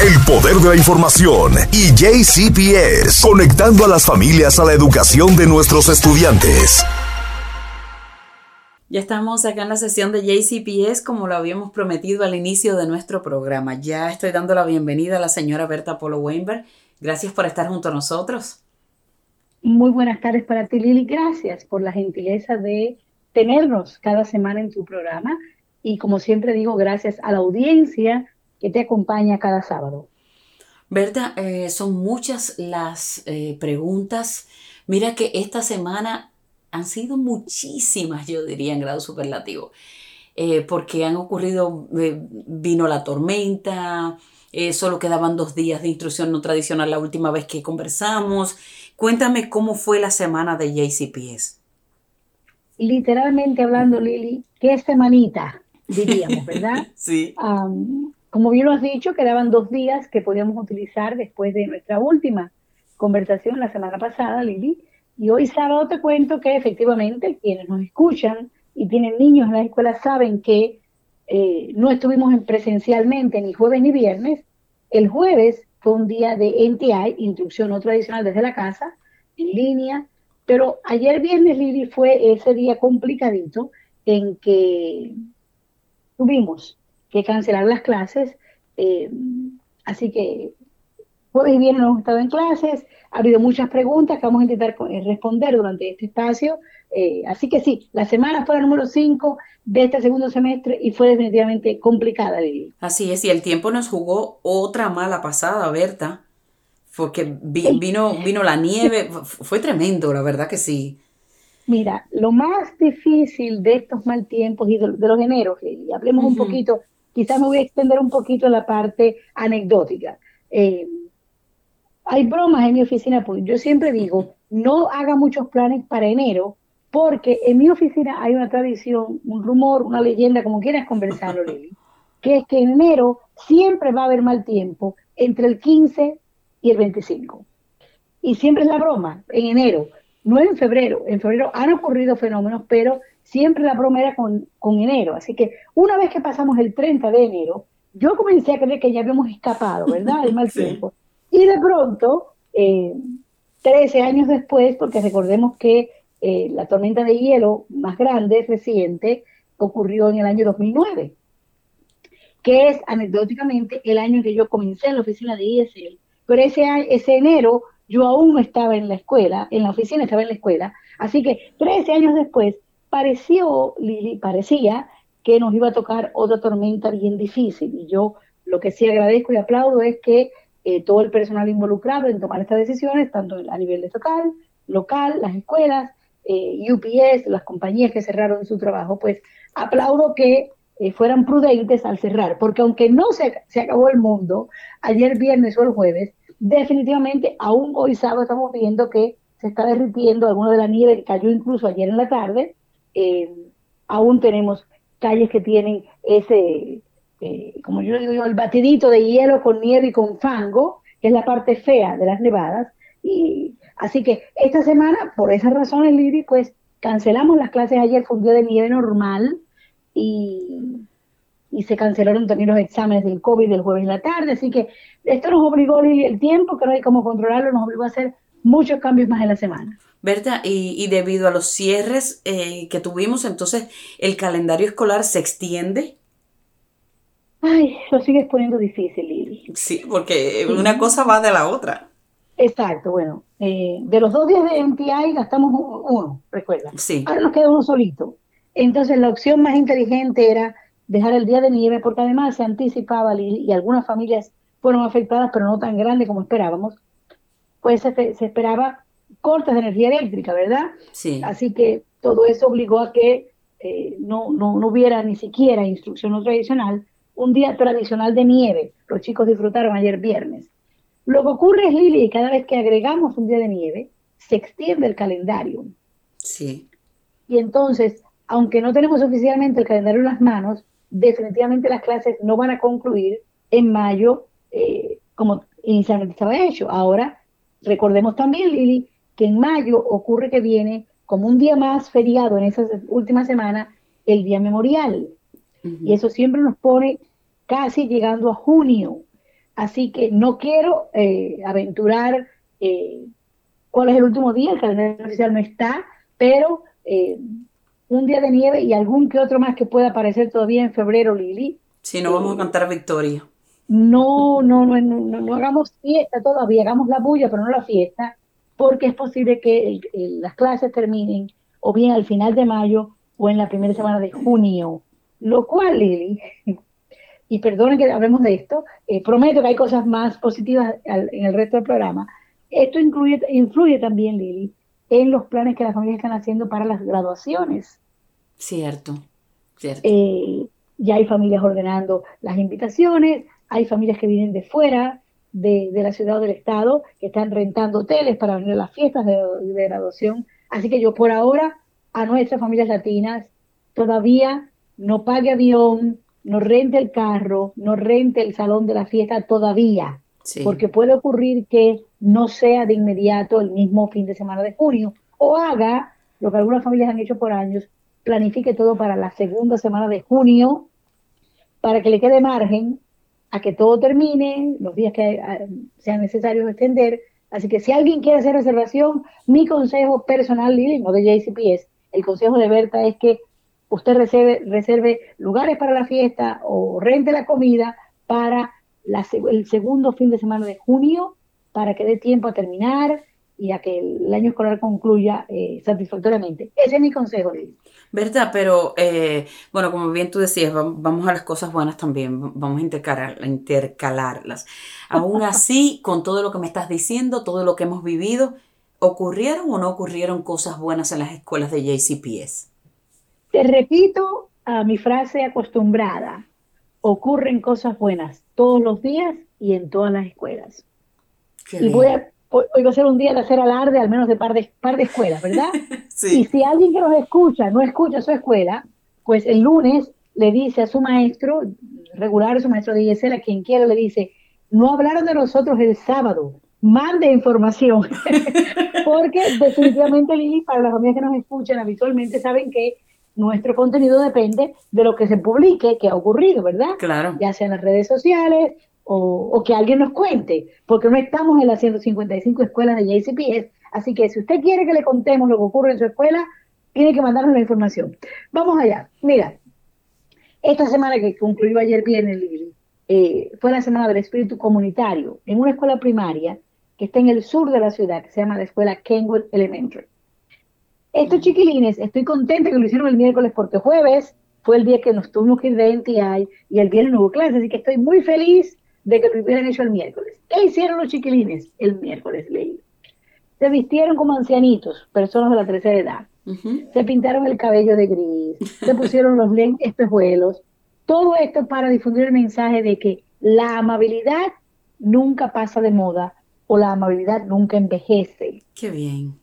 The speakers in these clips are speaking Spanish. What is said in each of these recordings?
El poder de la información y JCPS, conectando a las familias a la educación de nuestros estudiantes. Ya estamos acá en la sesión de JCPS como lo habíamos prometido al inicio de nuestro programa. Ya estoy dando la bienvenida a la señora Berta Polo Weinberg. Gracias por estar junto a nosotros. Muy buenas tardes para ti, Lili. Gracias por la gentileza de tenernos cada semana en tu programa. Y como siempre digo, gracias a la audiencia que te acompaña cada sábado. Berta, eh, son muchas las eh, preguntas. Mira que esta semana han sido muchísimas, yo diría, en grado superlativo, eh, porque han ocurrido, vino la tormenta, solo quedaban dos días de instrucción no tradicional la última vez que conversamos. Cuéntame cómo fue la semana de JCPS. Literalmente hablando, Lili, qué semanita, diríamos, ¿verdad? sí como bien lo has dicho, quedaban dos días que podíamos utilizar después de nuestra última conversación la semana pasada, Lili. Y hoy sábado te cuento que efectivamente quienes nos escuchan y tienen niños en la escuela saben que eh, no estuvimos presencialmente ni jueves ni viernes. El jueves fue un día de NTI, instrucción no tradicional desde la casa, en línea. Pero ayer viernes, Lili, fue ese día complicadito en que tuvimos que cancelar las clases. Eh, así que jueves y viernes hemos estado en clases, ha habido muchas preguntas que vamos a intentar eh, responder durante este espacio. Eh, así que sí, la semana fue la número 5 de este segundo semestre y fue definitivamente complicada vivir. Así es, y el tiempo nos jugó otra mala pasada, Berta, porque vino, vino la nieve, fue tremendo, la verdad que sí. Mira, lo más difícil de estos mal tiempos y de, los eneros, y hablemos un poquito Quizás me voy a extender un poquito en la parte anecdótica. Eh, hay bromas en mi oficina, porque yo siempre digo, no haga muchos planes para enero, porque en mi oficina hay una tradición, un rumor, una leyenda, como quieras conversarlo, Lili, que es que en enero siempre va a haber mal tiempo entre el 15 y el 25. Y siempre es la broma, en enero, no en febrero. En febrero han ocurrido fenómenos, pero siempre la broma era con, enero. Así que una vez que pasamos el 30 de enero, yo comencé a creer que ya habíamos escapado, ¿verdad? El mal tiempo. Y de pronto, eh, 13 años después, porque recordemos que eh, la tormenta de hielo más grande, reciente, ocurrió en el año 2009, que es anecdóticamente el año en que yo comencé en la oficina de ISL. Pero ese, ese enero yo aún no estaba en la escuela, en la oficina estaba en la escuela, así que 13 años después pareció, Lili, parecía que nos iba a tocar otra tormenta bien difícil. Y yo lo que sí agradezco y aplaudo es que eh, todo el personal involucrado en tomar estas decisiones, tanto a nivel estatal, local, las escuelas, eh, UPS, las compañías que cerraron su trabajo, pues aplaudo que eh, fueran prudentes al cerrar, porque aunque no se, se acabó el mundo, ayer viernes o el jueves, definitivamente aún hoy sábado estamos viendo que se está derritiendo alguna de la nieve que cayó incluso ayer en la tarde, eh, aún tenemos calles que tienen ese, eh, como yo digo el batidito de hielo con nieve y con fango, que es la parte fea de las nevadas. Y así que esta semana, por esas razones, Lili, pues cancelamos las clases ayer, fue un día de nieve normal y, y se cancelaron también los exámenes del COVID del jueves en la tarde. Así que esto nos obligó, Lili, el tiempo, que no hay cómo controlarlo, nos obligó a hacer muchos cambios más en la semana. Berta, y, debido a los cierres eh, que tuvimos, entonces, ¿el calendario escolar se extiende? Ay, lo sigues poniendo difícil, Lili. Sí, porque una cosa va de la otra. Exacto, bueno, eh, de los dos días de MPI gastamos uno, recuerda. Sí. Ahora nos queda uno solito. Entonces la opción más inteligente era dejar el día de nieve, porque además se anticipaba, Lili, y algunas familias fueron afectadas, pero no tan grandes como esperábamos, pues se, se esperaba cortes de energía eléctrica, ¿verdad? Sí. Así que todo eso obligó a que eh, no, no, hubiera ni siquiera instrucción no tradicional, un día tradicional de nieve. Los chicos disfrutaron ayer viernes. Lo que ocurre es, Lili, cada vez que agregamos un día de nieve, se extiende el calendario. Sí. Y entonces, aunque no tenemos oficialmente el calendario en las manos, definitivamente las clases no van a concluir en mayo eh, como inicialmente estaba hecho. Ahora, recordemos también, Lili, que en mayo ocurre que viene como un día más feriado en esa última semana, el Día Memorial. Y eso siempre nos pone casi llegando a junio. Así que no quiero eh, aventurar eh, cuál es el último día, el calendario oficial no está, pero eh, un día de nieve y algún que otro más que pueda aparecer todavía en febrero, Lili. Si no vamos a cantar victoria. No, no, no, no, no, hagamos fiesta todavía, hagamos la bulla, pero no la fiesta, porque es posible que las clases terminen o bien al final de mayo o en la primera semana de junio. Lo cual, Lili, y perdonen que hablemos de esto, eh, prometo que hay cosas más positivas en el resto del programa. Esto incluye, influye también, Lili, en los planes que las familias están haciendo para las graduaciones. Cierto, cierto. Eh, ya hay familias ordenando las invitaciones, hay familias que vienen de fuera de, la ciudad o del estado, que están rentando hoteles para venir a las fiestas de, de graduación. Así que yo por ahora a nuestras familias latinas todavía no pague avión, no rente el carro, no rente el salón de la fiesta todavía, porque puede ocurrir que no sea de inmediato el mismo fin de semana de junio, o haga lo que algunas familias han hecho por años, planifique todo para la segunda semana de junio, para que le quede margen a que todo termine, los días que eh, sean necesarios extender. Así que si alguien quiere hacer reservación, mi consejo personal, Lili, no de JCPS, el consejo de Berta es que usted reserve, reserve lugares para la fiesta o rente la comida para el segundo fin de semana de junio para que dé tiempo a terminar y a que el año escolar concluya eh, satisfactoriamente. Ese es mi consejo, Liz. ¿Verdad? Pero, eh, bueno, como bien tú decías, vamos a las cosas buenas también, vamos a intercalar, intercalarlas. Aún así, con todo lo que me estás diciendo, todo lo que hemos vivido, ¿ocurrieron o no ocurrieron cosas buenas en las escuelas de JCPS? Te repito a mi frase acostumbrada, ocurren cosas buenas todos los días y en todas las escuelas. y voy a, hoy va a ser un día de hacer alarde al menos de par de, par de escuelas, ¿verdad? sí. Y si alguien que nos escucha no escucha su escuela, pues el lunes le dice a su maestro regular, su maestro de ISL, a quien quiera, le dice, no hablaron de nosotros el sábado, mande información. Porque definitivamente, Lili, para las familias que nos escuchan habitualmente, saben que nuestro contenido depende de lo que se publique, que ha ocurrido, ¿verdad? Claro. Ya sea en las redes sociales o, que alguien nos cuente, porque no estamos en las 155 escuelas de JCPS, así que si usted quiere que le contemos lo que ocurre en su escuela, tiene que mandarnos la información. Vamos allá. Mira, esta semana que concluyó ayer viernes, eh, fue la semana del espíritu comunitario en una escuela primaria que está en el sur de la ciudad, que se llama la escuela Kenwood Elementary. Estos chiquilines, estoy contenta que lo hicieron el miércoles porque jueves fue el día que nos tuvimos que ir de NTI y el viernes no hubo clase, así que estoy muy feliz de que lo hubieran hecho el miércoles. ¿Qué hicieron los chiquilines el miércoles, Leí? Se vistieron como ancianitos, personas de la tercera edad. Se pintaron el cabello de gris, se pusieron los lentes espejuelos. Todo esto para difundir el mensaje de que la amabilidad nunca pasa de moda o la amabilidad nunca envejece. Qué bien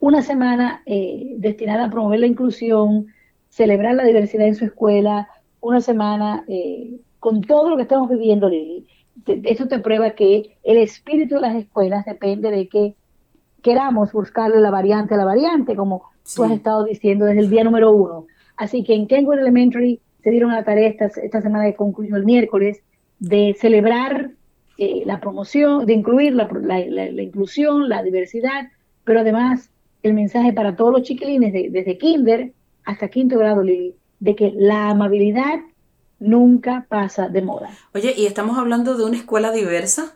una semana eh, destinada a promover la inclusión, celebrar la diversidad en su escuela, una semana eh, con todo lo que estamos viviendo, Lili. Eso te prueba que el espíritu de las escuelas depende de que queramos buscarle la variante a la variante, como tú has estado diciendo desde el día número uno. Así que en Kenwood Elementary se dieron a la tarea esta, esta semana que concluyó el miércoles de celebrar eh, la promoción, de incluir la, la, inclusión, la diversidad, pero además el mensaje para todos los chiquilines desde kinder hasta quinto grado, Lili, de que la amabilidad nunca pasa de moda. Oye, ¿y estamos hablando de una escuela diversa?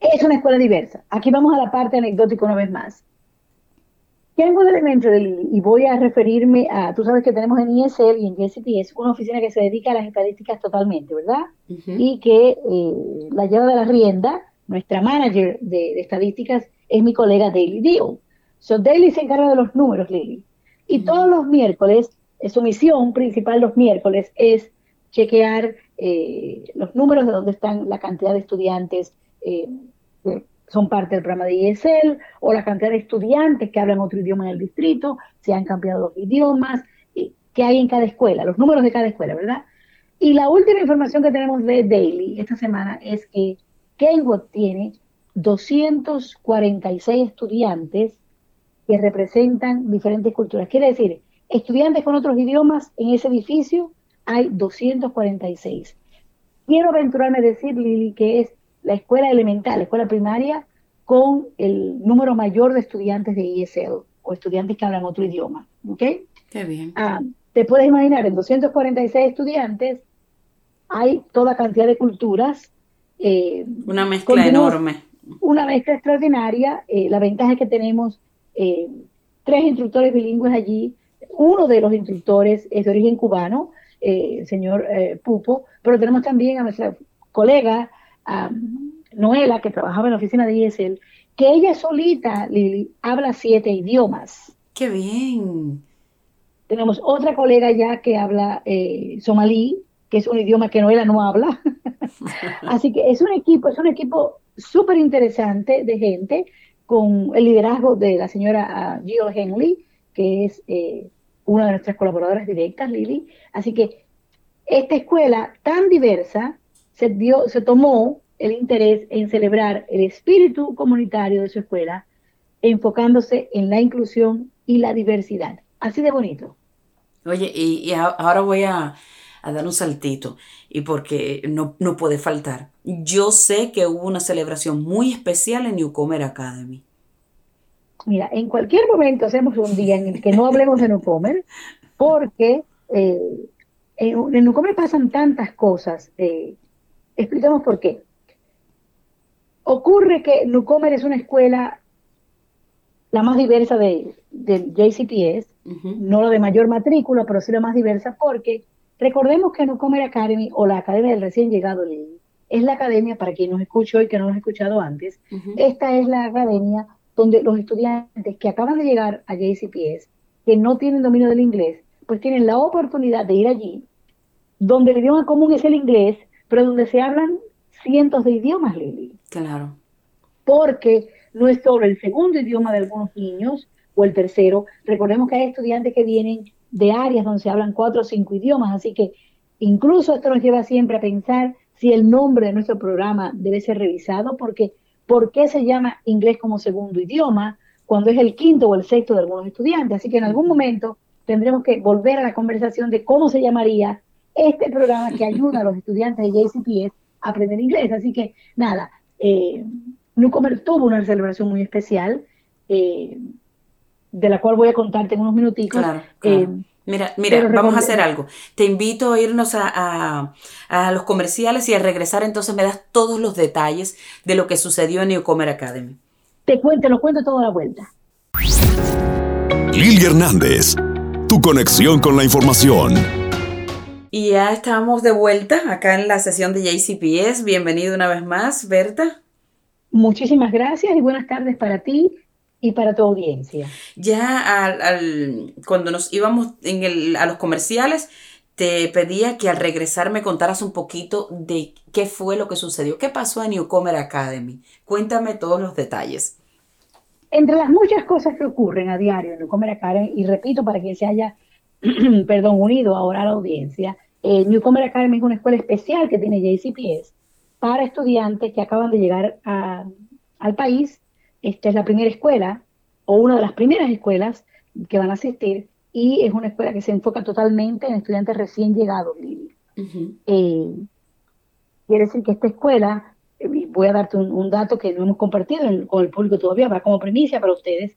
Es una escuela diversa. Aquí vamos a la parte anecdótica una vez más. Tengo un elemento, Lili, y voy a referirme a, tú sabes que tenemos en ISL y en es una oficina que se dedica a las estadísticas totalmente, ¿verdad? Y que eh, la lleva de la rienda, nuestra manager de estadísticas es mi colega Daily Deal. So, Daily se encarga de los números, Lily. Y todos los miércoles, su misión principal los miércoles es chequear eh, los números de dónde están la cantidad de estudiantes eh, que son parte del programa de ESL o la cantidad de estudiantes que hablan otro idioma en el distrito, si han cambiado los idiomas, que hay en cada escuela, los números de cada escuela, ¿verdad? Y la última información que tenemos de Daily esta semana es que Kenwood tiene 246 estudiantes que representan diferentes culturas. Quiere decir, estudiantes con otros idiomas en ese edificio hay 246. quiero aventurarme a decir, Lili, que es la escuela elemental, la escuela primaria, con el número mayor de estudiantes de ESL o estudiantes que hablan otro idioma. ¿Ok? Qué bien. Ah, te puedes imaginar, en 246 estudiantes hay toda cantidad de culturas. Eh, una mezcla enorme. Una mezcla extraordinaria. Eh, la ventaja es que tenemos eh, tres instructores bilingües allí. Uno de los instructores es de origen cubano, el señor Pupo, pero tenemos también a nuestra colega Noela, que trabajaba en la oficina de ESL, que ella solita, Lili, habla siete idiomas. ¡Qué bien! Tenemos otra colega ya que habla eh, somalí, que es un idioma que Noela no habla. Así que es un equipo, es un equipo súper interesante de gente con el liderazgo de la señora ah, Jill Henley, que es eh, una de nuestras colaboradoras directas, Lili. Así que esta escuela tan diversa se, dio, se tomó el interés en celebrar el espíritu comunitario de su escuela, enfocándose en la inclusión y la diversidad. Así de bonito. Oye, y, ahora voy a, dar un saltito, y porque no puede faltar. Yo sé que hubo una celebración muy especial en Newcomer Academy. Mira, en cualquier momento hacemos un día en el que no hablemos de Newcomer, porque eh, en, Newcomer pasan tantas cosas. Eh, explicamos por qué. Ocurre que Newcomer es una escuela la más diversa de, del JCPS, no la de mayor matrícula, pero sí la más diversa, porque recordemos que Newcomer Academy o la Academia del Recién Llegado es la academia, para quien nos escuchó y que no nos ha escuchado antes, esta es la academia donde los estudiantes que acaban de llegar a JCPS, que no tienen dominio del inglés, pues tienen la oportunidad de ir allí, donde el idioma común es el inglés, pero donde se hablan cientos de idiomas, Lili. Claro. Porque no es solo el segundo idioma de algunos niños o el tercero. Recordemos que hay estudiantes que vienen de áreas donde se hablan cuatro o cinco idiomas, así que incluso esto nos lleva siempre a pensar si el nombre de nuestro programa debe ser revisado, porque ¿por qué se llama inglés como segundo idioma cuando es el quinto o el sexto de algunos estudiantes? Así que en algún momento tendremos que volver a la conversación de cómo se llamaría este programa que ayuda a los estudiantes de JCPS a aprender inglés. Así que nada, eh, Newcomer tuvo una celebración muy especial, eh, de la cual voy a contarte en unos minutitos. Claro, eh, mira, mira, vamos a hacer algo. Te invito a irnos a, los comerciales y al regresar entonces me das todos los detalles de lo que sucedió en Newcomer Academy. Te cuento, lo cuento toda la vuelta. Lili Hernández, tu conexión con la información. Y ya estamos de vuelta acá en la sesión de JCPS. Bienvenido una vez más, Berta. Muchísimas gracias y buenas tardes para ti y para tu audiencia. Ya al, cuando nos íbamos en el, a los comerciales, te pedía que al regresar me contaras un poquito de qué fue lo que sucedió, qué pasó en Newcomer Academy. Cuéntame todos los detalles. Entre las muchas cosas que ocurren a diario en Newcomer Academy, y repito para quien se haya perdón, unido ahora a la audiencia, eh, Newcomer Academy es una escuela especial que tiene JCPS para estudiantes que acaban de llegar al país. Esta es la primera escuela o una de las primeras escuelas que van a asistir y es una escuela que se enfoca totalmente en estudiantes recién llegados, eh, quiere decir que esta escuela, eh, voy a darte un, dato que no hemos compartido con el público todavía, va como primicia para ustedes,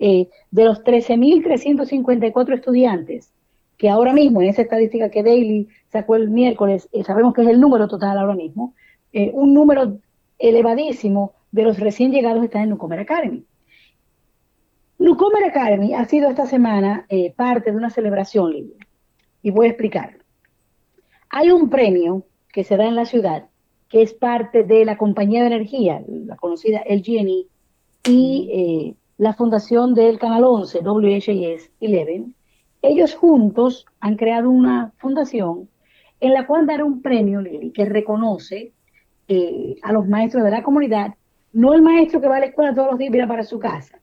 eh, de los 13.354 estudiantes que ahora mismo en esa estadística que Daily sacó el miércoles, sabemos que es el número total ahora mismo, un número elevadísimo de los recién llegados están en Newcomer Academy. Newcomer Academy ha sido esta semana eh, parte de una celebración libre. Y voy a explicar. Hay un premio que se da en la ciudad que es parte de la compañía de energía, la conocida LG&E, y eh, la fundación del Canal 11, WHS 11. Ellos juntos han creado una fundación en la cual dar un premio, Lili, que reconoce eh, a los maestros de la comunidad, no el maestro que va a la escuela todos los días y viene para su casa,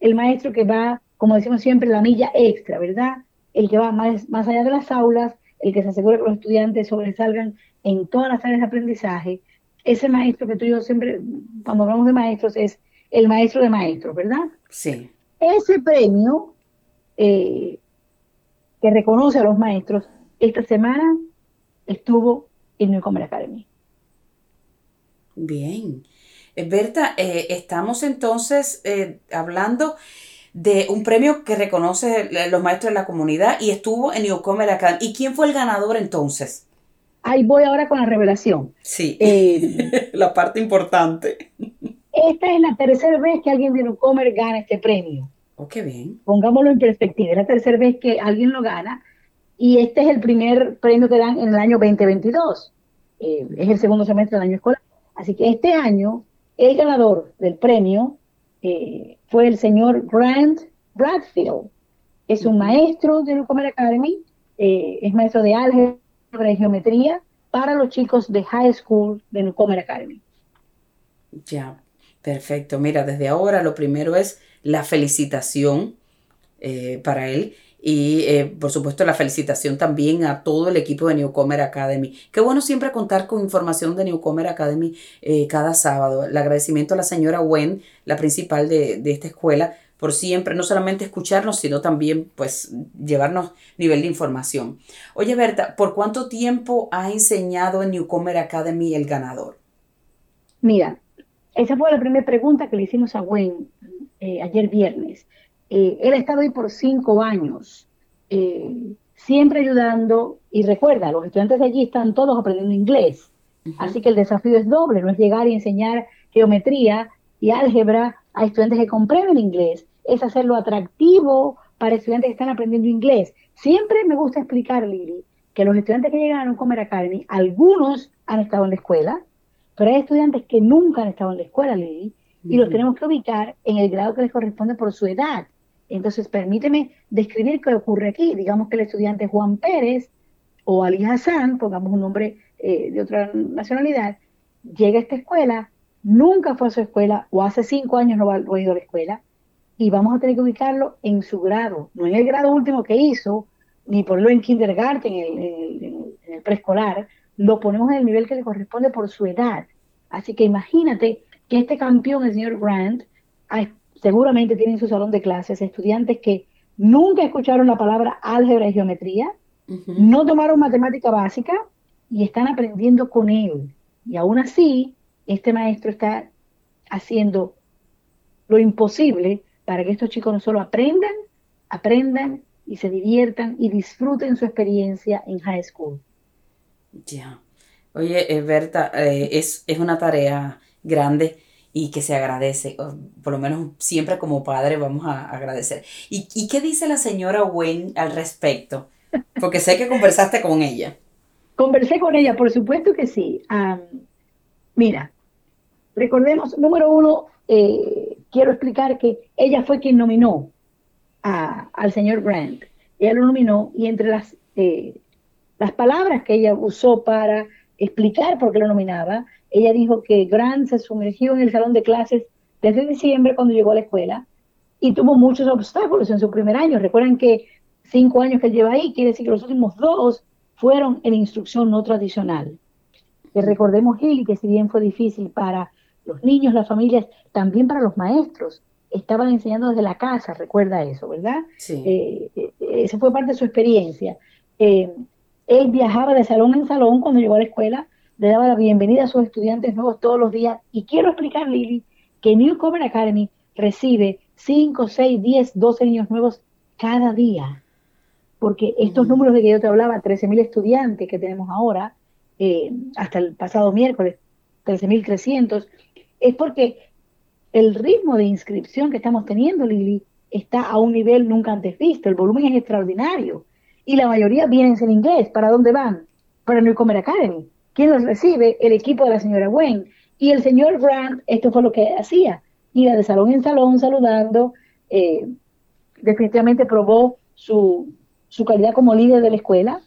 el maestro que va, como decimos siempre, la milla extra, ¿verdad? El que va más, más allá de las aulas, el que se asegura que los estudiantes sobresalgan en todas las áreas de aprendizaje, ese maestro que tú y yo siempre, cuando hablamos de maestros, es el maestro de maestros, ¿verdad? Sí. Ese premio eh, que reconoce a los maestros, esta semana estuvo en Newcomer Academy. Bien. Eh, Berta, eh, estamos entonces eh, hablando de un premio que reconoce los maestros de la comunidad y estuvo en Newcomer Academy. ¿Y quién fue el ganador entonces? Ahí voy ahora con la revelación. Sí, la parte importante. Esta es la tercera vez que alguien de Newcomer gana este premio. Oh, qué bien. Pongámoslo en perspectiva, es la tercera vez que alguien lo gana y este es el primer premio que dan en el año 2022. es el segundo semestre del año escolar. Así que este año el ganador del premio eh, fue el señor Grant Bradfield. Es un maestro de Newcomer Academy, eh, es maestro de álgebra y geometría para los chicos de high school de Newcomer Academy. Ya, perfecto. Mira, desde ahora lo primero es la felicitación eh, para él y eh, por supuesto la felicitación también a todo el equipo de Newcomer Academy. Qué bueno siempre contar con información de Newcomer Academy eh, cada sábado. El agradecimiento a la señora Wen, la principal de, esta escuela, por siempre no solamente escucharnos, sino también pues llevarnos nivel de información. Oye Berta, ¿por cuánto tiempo ha enseñado en Newcomer Academy el ganador? Mira, esa fue la primera pregunta que le hicimos a Wen eh, ayer viernes. Eh, él ha estado ahí por cinco años, eh, siempre ayudando, y recuerda, los estudiantes de allí están todos aprendiendo inglés, así que el desafío es doble, no es llegar y enseñar geometría y álgebra a estudiantes que comprenden inglés, es hacerlo atractivo para estudiantes que están aprendiendo inglés. Siempre me gusta explicar, Lili, que los estudiantes que llegan a un Comer Academy, algunos han estado en la escuela, pero hay estudiantes que nunca han estado en la escuela, Lili, y los tenemos que ubicar en el grado que les corresponde por su edad. Entonces, permíteme describir qué ocurre aquí. Digamos que el estudiante Juan Pérez o Ali Hassan, pongamos un nombre eh, de otra nacionalidad, llega a esta escuela, nunca fue a su escuela o hace cinco años no, ha ido a la escuela y vamos a tener que ubicarlo en su grado, no en el grado último que hizo, ni ponerlo en kindergarten, en el, en el preescolar, lo ponemos en el nivel que le corresponde por su edad. Así que imagínate que este campeón, el señor Grant, seguramente tiene en su salón de clases estudiantes que nunca escucharon la palabra álgebra y geometría, no tomaron matemática básica y están aprendiendo con él. Y aún así, este maestro está haciendo lo imposible para que estos chicos no solo aprendan, aprendan y se diviertan y disfruten su experiencia en high school. Ya. Oye, eh, Berta, eh, es, es una tarea grande y que se agradece, por lo menos siempre como padre vamos a agradecer. ¿Y, qué dice la señora Wayne al respecto? Porque sé que conversaste con ella. Conversé con ella, por supuesto que sí. mira, recordemos, número uno, eh, quiero explicar que ella fue quien nominó al señor Grant. Ella lo nominó y entre las, eh, las palabras que ella usó para explicar por qué lo nominaba, ella dijo que Grant se sumergió en el salón de clases desde diciembre cuando llegó a la escuela y tuvo muchos obstáculos en su primer año. Recuerden que cinco años que él lleva ahí, quiere decir que los últimos dos fueron en instrucción no tradicional. Que recordemos, Gil, que si bien fue difícil para los niños, las familias, también para los maestros, estaban enseñando desde la casa, recuerda eso, ¿verdad? Sí. Eh, eh, esa fue parte de su experiencia. Eh, él viajaba de salón en salón cuando llegó a la escuela le daba la bienvenida a sus estudiantes nuevos todos los días. Y quiero explicar, Lili, que Newcomer Academy recibe 5, 6, 10, 12 niños nuevos cada día. Porque estos números de que yo te hablaba, 13.000 estudiantes que tenemos ahora, eh, hasta el pasado miércoles, 13.300, es porque el ritmo de inscripción que estamos teniendo, Lili, está a un nivel nunca antes visto. El volumen es extraordinario. Y la mayoría vienen en inglés. ¿Para dónde van? Para Newcomer Academy. ¿Quién los recibe? El equipo de la señora Wayne. Y el señor Grant, esto fue lo que hacía, iba de salón en salón saludando, eh, definitivamente probó su, su calidad como líder de la escuela.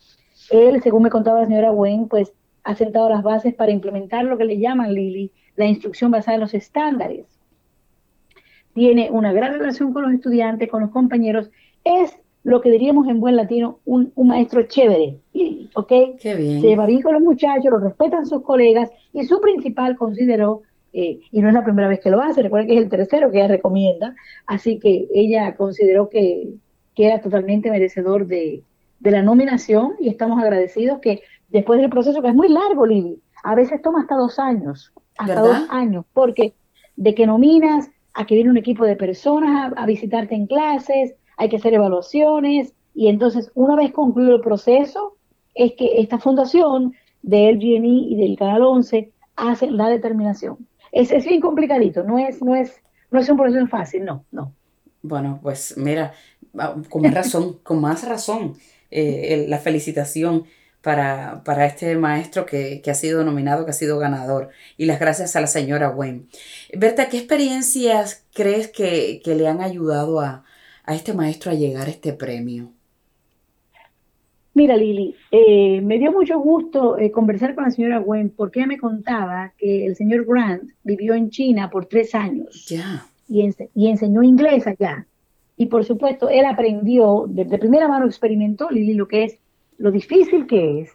Él, según me contaba la señora Wayne, pues ha sentado las bases para implementar lo que le llaman, Lili, la instrucción basada en los estándares. Tiene una gran relación con los estudiantes, con los compañeros. Es lo que diríamos en buen latino, un, maestro chévere, ¿ok? Qué bien. Se lleva bien con los muchachos, lo respetan sus colegas y su principal consideró, eh, y no es la primera vez que lo hace, recuerden que es el tercero que ella recomienda, así que ella consideró que, era totalmente merecedor de, de la nominación y estamos agradecidos que después del proceso, que es muy largo, Lili. A veces toma hasta dos años, hasta dos años, porque de que nominas a que viene un equipo de personas a, visitarte en clases, hay que hacer evaluaciones, y entonces una vez concluido el proceso, es que esta fundación del GNI y del Canal 11 hace la determinación. Es, es bien complicadito, no es, no, es, no es un proceso fácil, no, no. Bueno, pues mira, con más razón, con más razón, eh, la felicitación para, para este maestro que, ha sido nominado, que ha sido ganador. Y las gracias a la señora Wen. Berta, ¿qué experiencias crees que, le han ayudado a, este maestro a llegar a este premio? Mira, Lili, eh, me dio mucho gusto eh, conversar con la señora Wen porque ella me contaba que el señor Grant vivió en China por tres años. Y, y enseñó inglés allá. Y por supuesto, él aprendió, de, primera mano experimentó, Lili, lo que es, lo difícil que es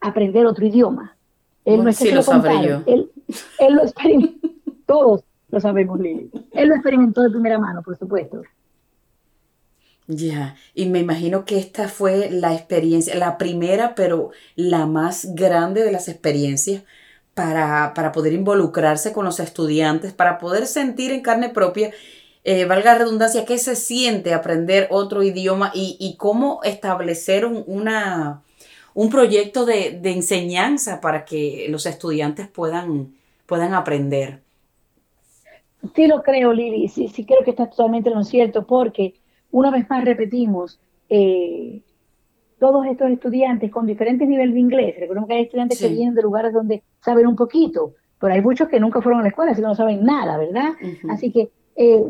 aprender otro idioma. Él no es que sí lo, sabré yo. Él, él lo experimentó, todos lo sabemos, Lili. Él lo experimentó de primera mano, por supuesto. Ya, y me imagino que esta fue la experiencia, la primera, pero la más grande de las experiencias para, para poder involucrarse con los estudiantes, para poder sentir en carne propia eh, valga la redundancia, qué se siente aprender otro idioma y, cómo establecer un, una, un proyecto de, enseñanza para que los estudiantes puedan, puedan aprender. Sí lo creo, Lili, sí, sí creo que está totalmente en lo cierto, porque una vez más repetimos, eh, todos estos estudiantes con diferentes niveles de inglés, recordemos que hay estudiantes que vienen de lugares donde saben un poquito, pero hay muchos que nunca fueron a la escuela, así que no saben nada, ¿verdad? Así que eh,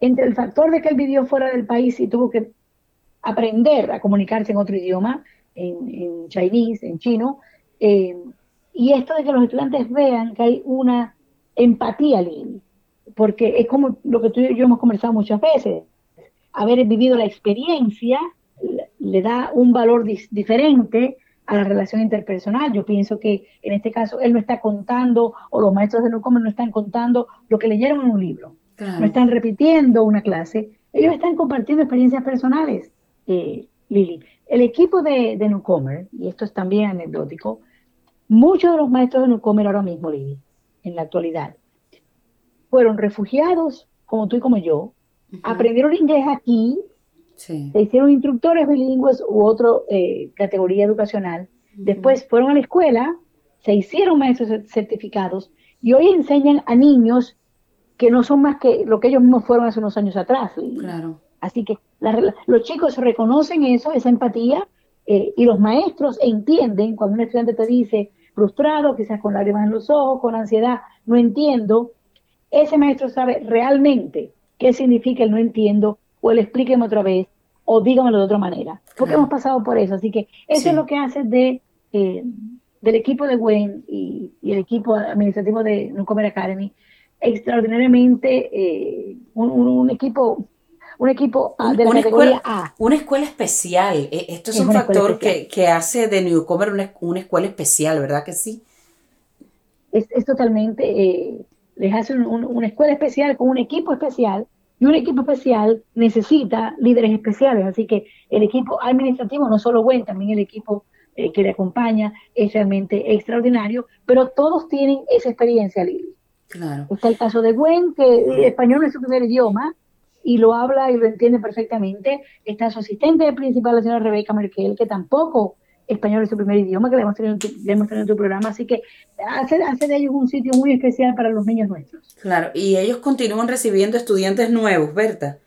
entre el factor de que él vivió fuera del país y tuvo que aprender a comunicarse en otro idioma, en, en chinese, en chino, eh, y esto de que los estudiantes vean que hay una empatía, Lili, porque es como lo que tú y yo hemos conversado muchas veces, haber vivido la experiencia le da un valor diferente a la relación interpersonal. Yo pienso que en este caso él no está contando, o los maestros de Newcomer no están contando lo que leyeron en un libro. No están repitiendo una clase, ellos están compartiendo experiencias personales, eh, Lili. El equipo de, de, Newcomer, y esto es también anecdótico, muchos de los maestros de Newcomer ahora mismo, Lili, en la actualidad, fueron refugiados, como tú y como yo, aprendieron inglés aquí, se hicieron instructores bilingües u otra eh, categoría educacional, después fueron a la escuela, se hicieron maestros certificados y hoy enseñan a niños que no son más que lo que ellos mismos fueron hace unos años atrás. Claro. Así que los chicos reconocen eso, esa empatía, eh, y los maestros entienden cuando un estudiante te dice frustrado, quizás con lágrimas en los ojos, con ansiedad, no entiendo, ese maestro sabe realmente qué significa el no entiendo, o el explíqueme otra vez, o dígamelo de otra manera, porque hemos pasado por eso. Así que eso es lo que hace de, eh, del equipo de WEN y, y, el equipo administrativo de Newcomer Academy extraordinariamente eh, un, equipo un equipo de la una categoría escuela, A. Una escuela especial. E, esto es, un factor que, que, hace de Newcomer una, una, escuela especial, ¿verdad que sí? Es, es totalmente, eh, les hace una escuela especial con un equipo especial y un equipo especial necesita líderes especiales. Así que el equipo administrativo, no solo bueno, también el equipo eh, que le acompaña es realmente extraordinario, pero todos tienen esa experiencia, Lili. Está el caso de Gwen, que español es su primer idioma y lo habla y lo entiende perfectamente. Está su asistente principal, la señora Rebeca Merkel, que tampoco español es su primer idioma, que le hemos tenido, en tu programa, así que hace, hace de ellos un sitio muy especial para los niños nuestros. Claro, y ellos continúan recibiendo estudiantes nuevos, Berta.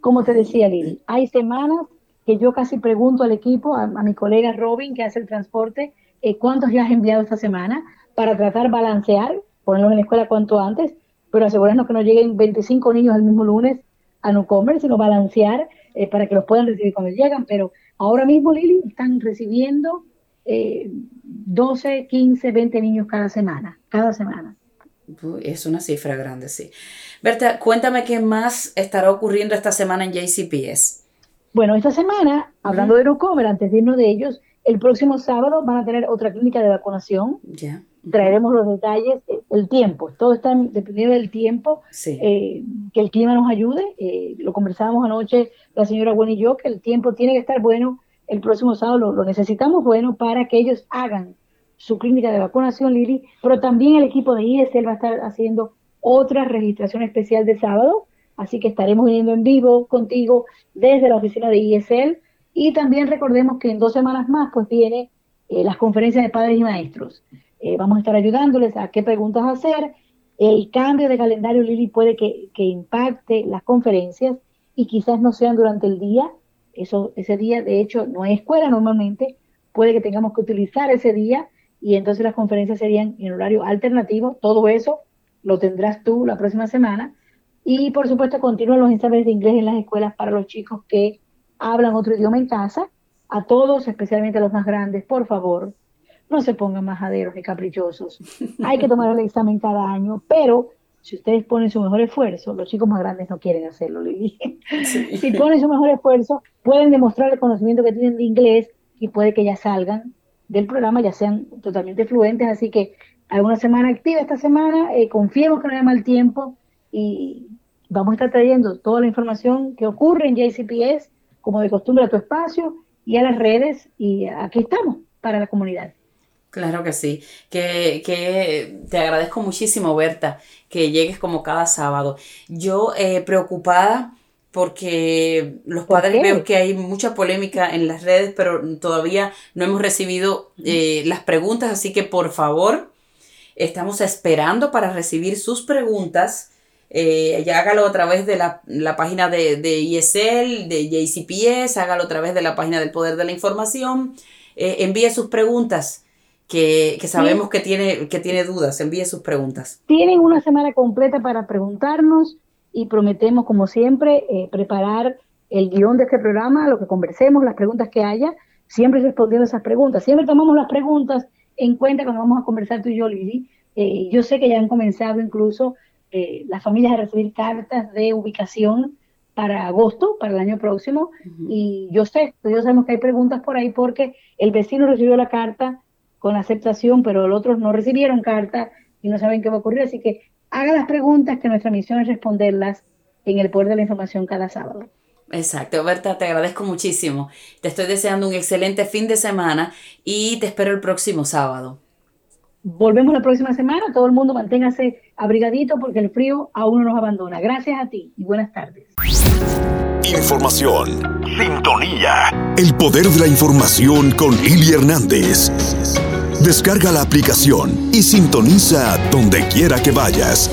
Como te decía, Lili, hay semanas que yo casi pregunto al equipo, a, mi colega Robin, que hace el transporte, eh, cuántos ya has enviado esta semana, para tratar balancear ponerlos en la escuela cuanto antes, pero asegurarnos que no lleguen 25 niños el mismo lunes a no comer, sino balancear eh, para que los puedan recibir cuando llegan. Pero ahora mismo, Lili, están recibiendo 12, 15, 20 niños cada semana, cada semana. Es una cifra grande, sí. Berta, cuéntame qué más estará ocurriendo esta semana en JCPS. Bueno, esta semana, hablando de no comer, antes de irnos de ellos, el próximo sábado van a tener otra clínica de vacunación. Ya traeremos los detalles, eh, el tiempo, todo está dependiendo del tiempo, eh, que el clima nos ayude, eh, lo conversábamos anoche la señora Gwen y yo, que el tiempo tiene que estar bueno el próximo sábado lo, necesitamos, bueno, para que ellos hagan su clínica de vacunación, Lili, pero también el equipo de ISL va a estar haciendo otra registración especial de sábado, así que estaremos viniendo en vivo contigo desde la oficina de ISL y también recordemos que en dos semanas más pues viene eh, las conferencias de padres y maestros. Eh, vamos a estar ayudándoles a qué preguntas hacer. El cambio de calendario, Lili, puede que, impacte las conferencias y quizás no sean durante el día, eso, ese día, de hecho, no hay escuela normalmente, puede que tengamos que utilizar ese día y entonces las conferencias serían en horario alternativo. Todo eso lo tendrás tú la próxima semana. Y por supuesto, continúan los ensayos de inglés en las escuelas para los chicos que hablan otro idioma en casa. A todos, especialmente a los más grandes, por favor, no se pongan majaderos ni caprichosos. Hay que tomar el examen cada año, pero si ustedes ponen su mejor esfuerzo, los chicos más grandes no quieren hacerlo, dije. Si ponen su mejor esfuerzo, pueden demostrar el conocimiento que tienen de inglés y puede que ya salgan del programa, ya sean totalmente fluentes. Así que alguna semana activa esta semana, eh, confiemos que no haya mal tiempo y vamos a estar trayendo toda la información que ocurre en JCPS, como de costumbre a tu espacio y a las redes, y aquí estamos para la comunidad. Claro que sí, que, que, te agradezco muchísimo, Berta, que llegues como cada sábado. Yo eh, preocupada porque los padres veo que hay mucha polémica en las redes, pero todavía no hemos recibido eh, las preguntas, así que por favor, estamos esperando para recibir sus preguntas. Eh, ya hágalo a través de la, página de, de, ISL, de JCPS, hágalo a través de la página del Poder de la Información. envíe sus preguntas que, sabemos que, tiene, que tiene dudas, envíe sus preguntas. Tienen una semana completa para preguntarnos y prometemos, como siempre, eh, preparar el guion de este programa, lo que conversemos, las preguntas que haya, siempre respondiendo esas preguntas. Siempre tomamos las preguntas en cuenta cuando vamos a conversar tú y yo, Lili. Eh, yo sé que ya han comenzado incluso eh, las familias a recibir cartas de ubicación para agosto, para el año próximo, y yo sé, yo sabemos que hay preguntas por ahí porque el vecino recibió la carta con aceptación, pero los otros no recibieron carta y no saben qué va a ocurrir. Así que haga las preguntas que nuestra misión es responderlas en el poder de la información cada sábado. Exacto, Berta, te agradezco muchísimo. Te estoy deseando un excelente fin de semana y te espero el próximo sábado. Volvemos la próxima semana. Todo el mundo manténgase abrigadito porque el frío aún no nos abandona. Gracias a ti y buenas tardes. Información. Sintonía. El poder de la información con Lili Hernández. Descarga la aplicación y sintoniza donde quiera que vayas.